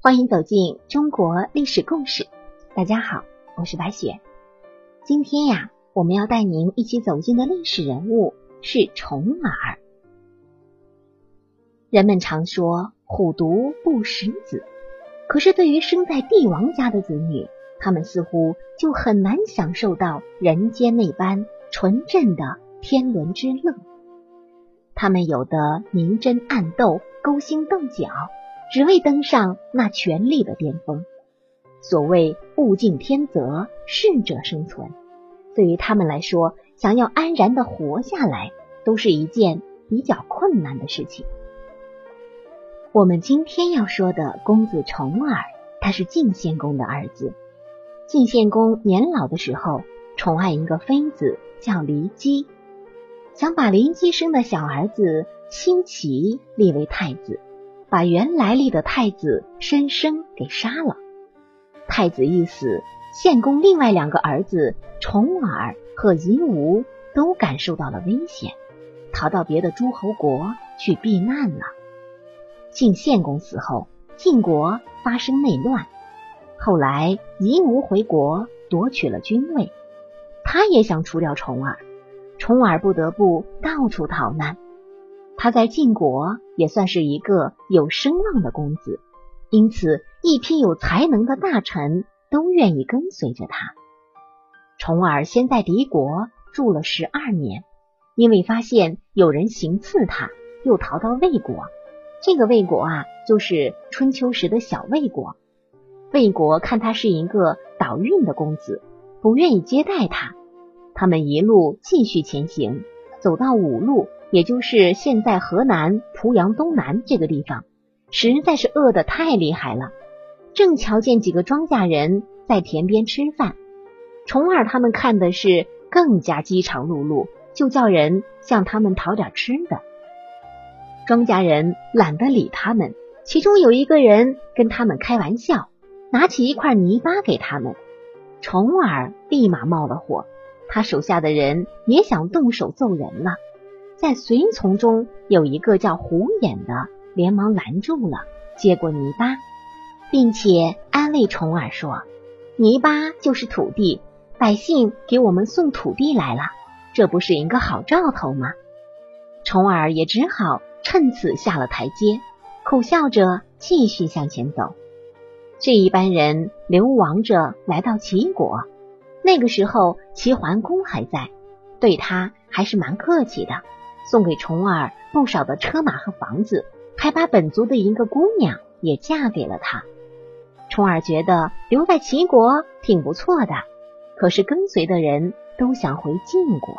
欢迎走进中国历史故事。大家好，我是白雪。今天呀，我们要带您一起走进的历史人物是重耳。人们常说虎毒不食子，可是对于生在帝王家的子女，他们似乎就很难享受到人间那般纯正的天伦之乐。他们有的明争暗斗、勾心斗角，只为登上那权力的巅峰。所谓物竞天择，适者生存。对于他们来说，想要安然的活下来，都是一件比较困难的事情。我们今天要说的公子重耳，他是晋献公的儿子。晋献公年老的时候，宠爱一个妃子，叫骊姬。想把骊姬生的小儿子辛齐立为太子，把原来立的太子申生给杀了。太子一死，献公另外两个儿子重耳和夷吾都感受到了危险，逃到别的诸侯国去避难了。晋献公死后，晋国发生内乱，后来夷吾回国夺取了君位，他也想除掉重耳。重耳不得不到处逃难。他在晋国也算是一个有声望的公子，因此一批有才能的大臣都愿意跟随着他。重耳先在敌国住了十二年，因为发现有人行刺他，又逃到魏国。这个魏国啊，就是春秋时的小魏国。魏国看他是一个倒运的公子，不愿意接待他。他们一路继续前行，走到五路，也就是现在河南濮阳东南这个地方，实在是饿得太厉害了。正瞧见几个庄稼人在田边吃饭，重耳他们看的是更加饥肠辘辘，就叫人向他们讨点吃的。庄稼人懒得理他们，其中有一个人跟他们开玩笑，拿起一块泥巴给他们，重耳立马冒了火。他手下的人也想动手揍人了，在随从中有一个叫胡眼的，连忙拦住了，接过泥巴，并且安慰重耳说：“泥巴就是土地，百姓给我们送土地来了，这不是一个好兆头吗？”重耳也只好趁此下了台阶，苦笑着继续向前走。这一班人流亡着来到齐国。那个时候，齐桓公还在，对他还是蛮客气的，送给重耳不少的车马和房子，还把本族的一个姑娘也嫁给了他。重耳觉得留在齐国挺不错的，可是跟随的人都想回晋国。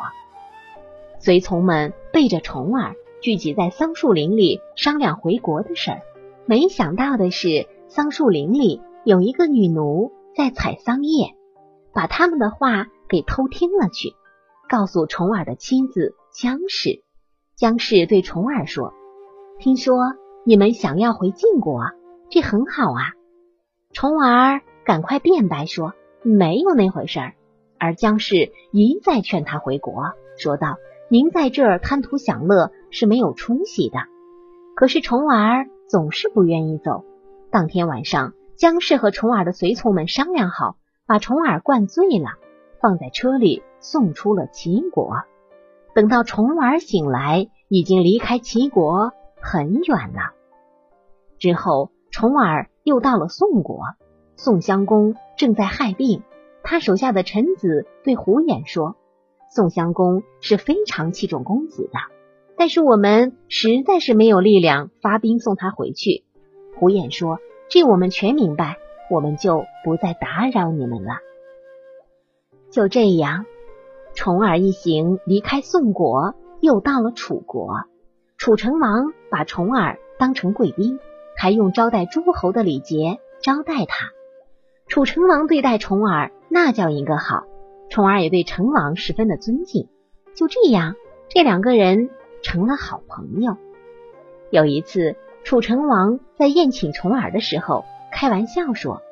随从们背着重耳聚集在桑树林里商量回国的事儿，没想到的是，桑树林里有一个女奴在采桑叶。把他们的话给偷听了去，告诉重耳的妻子姜氏。姜氏对重耳说：“听说你们想要回晋国，这很好啊。”重耳赶快辩白说：“没有那回事儿。”而姜氏一再劝他回国，说道：“您在这儿贪图享乐是没有出息的。”可是重耳总是不愿意走。当天晚上，姜氏和重耳的随从们商量好。把重耳灌醉了，放在车里送出了齐国。等到重耳醒来，已经离开齐国很远了。之后，重耳又到了宋国，宋襄公正在害病。他手下的臣子对胡衍说：“宋襄公是非常器重公子的，但是我们实在是没有力量发兵送他回去。”胡衍说：“这我们全明白。”我们就不再打扰你们了。就这样，重耳一行离开宋国，又到了楚国。楚成王把重耳当成贵宾，还用招待诸侯的礼节招待他。楚成王对待重耳那叫一个好，重耳也对成王十分的尊敬。就这样，这两个人成了好朋友。有一次，楚成王在宴请重耳的时候。开玩笑说：“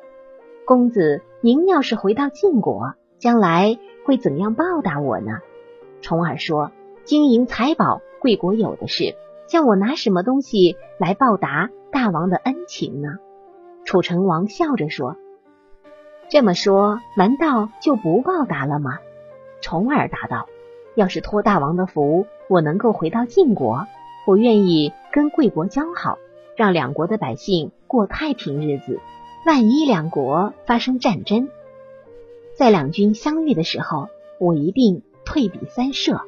公子，您要是回到晋国，将来会怎样报答我呢？”重耳说：“金银财宝，贵国有的是，叫我拿什么东西来报答大王的恩情呢？”楚成王笑着说：“这么说，难道就不报答了吗？”重耳答道：“要是托大王的福，我能够回到晋国，我愿意跟贵国交好，让两国的百姓过太平日子。万一两国发生战争，在两军相遇的时候，我一定退避三舍。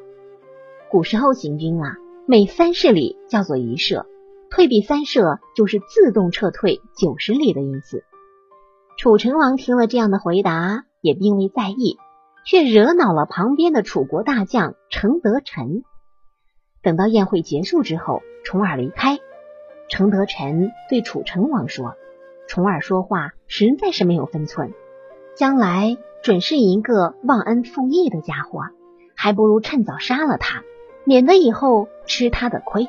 古时候行军啊，每三十里叫做一舍。”退避三舍就是自动撤退九十里的意思。楚成王听了这样的回答，也并未在意，却惹恼了旁边的楚国大将程德臣。等到宴会结束之后，重耳离开，程德臣对楚成王说：“重耳说话实在是没有分寸，将来准是一个忘恩负义的家伙，还不如趁早杀了他，免得以后吃他的亏。”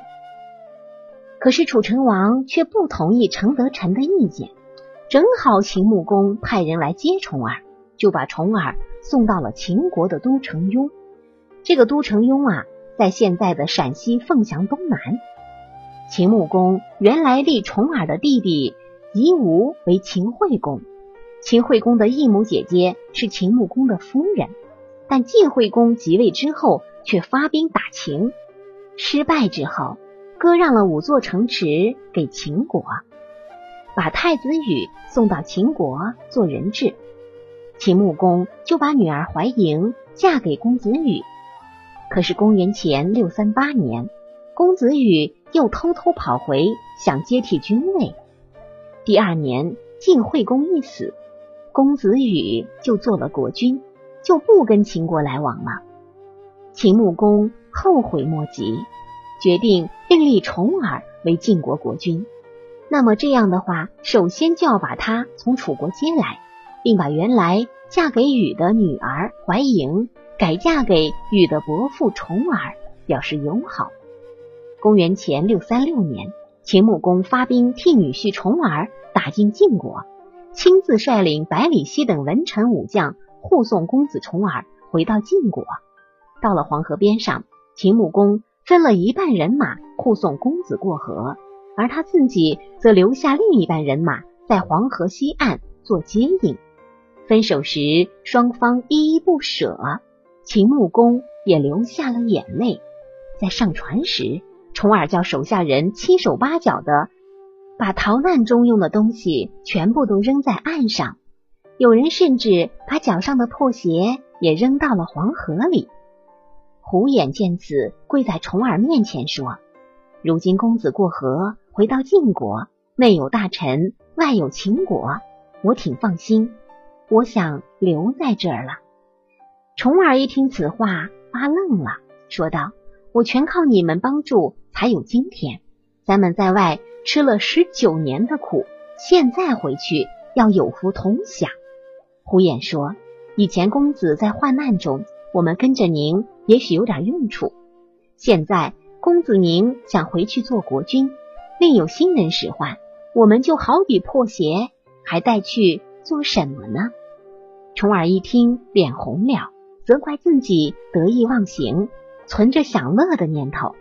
可是楚成王却不同意程德臣的意见，正好秦穆公派人来接重耳，就把重耳送到了秦国的都城雍。这个都城雍啊，在现在的陕西凤翔东南。秦穆公原来立重耳的弟弟夷吾为秦惠公，秦惠公的异母姐姐是秦穆公的夫人，但晋惠公即位之后，却发兵打秦，失败之后。割让了五座城池给秦国，把太子羽送到秦国做人质。秦穆公就把女儿怀莹嫁给公子羽。可是公元前六三八年，公子羽又偷偷跑回，想接替君位。第二年，晋惠公一死，公子羽就做了国君，就不跟秦国来往了。秦穆公后悔莫及。决定另立重耳为晋国国君。那么这样的话，首先就要把他从楚国接来，并把原来嫁给禹的女儿怀莹改嫁给禹的伯父重耳，表示友好。公元前六三六年，秦穆公发兵替女婿重耳打进晋国，亲自率领百里奚等文臣武将护送公子重耳回到晋国。到了黄河边上，秦穆公。分了一半人马护送公子过河，而他自己则留下另一半人马在黄河西岸做接应。分手时，双方依依不舍，秦穆公也流下了眼泪。在上船时，重耳叫手下人七手八脚的把逃难中用的东西全部都扔在岸上，有人甚至把脚上的破鞋也扔到了黄河里。虎眼见此，跪在重耳面前说：“如今公子过河回到晋国，内有大臣，外有秦国，我挺放心。我想留在这儿了。”重耳一听此话，发愣了，说道：“我全靠你们帮助，才有今天。咱们在外吃了十九年的苦，现在回去要有福同享。”胡衍说：“以前公子在患难中。”我们跟着您，也许有点用处。现在公子您想回去做国君，另有新人使唤，我们就好比破鞋，还带去做什么呢？重耳一听，脸红了，责怪自己得意忘形，存着享乐的念头。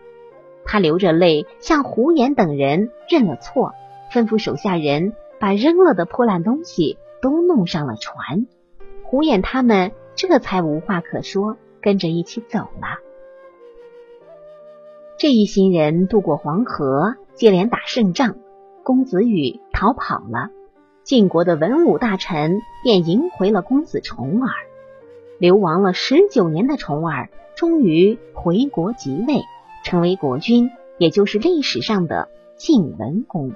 他流着泪向胡言等人认了错，吩咐手下人把扔了的破烂东西都弄上了船。胡言他们。这才无话可说，跟着一起走了。这一行人渡过黄河，接连打胜仗，公子羽逃跑了。晋国的文武大臣便迎回了公子重耳。流亡了十九年的重耳，终于回国即位，成为国君，也就是历史上的晋文公。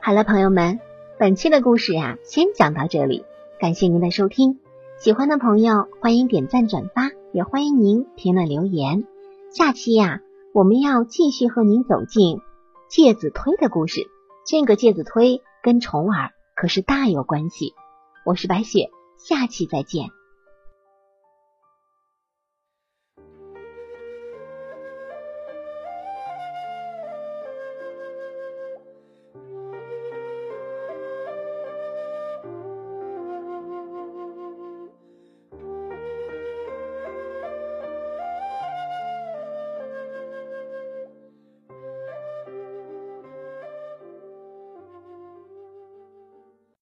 好了，朋友们，本期的故事呀，先讲到这里。感谢您的收听，喜欢的朋友欢迎点赞转发，也欢迎您评论留言。下期呀，我们要继续和您走进介子推的故事。这个介子推跟重耳可是大有关系。我是白雪，下期再见。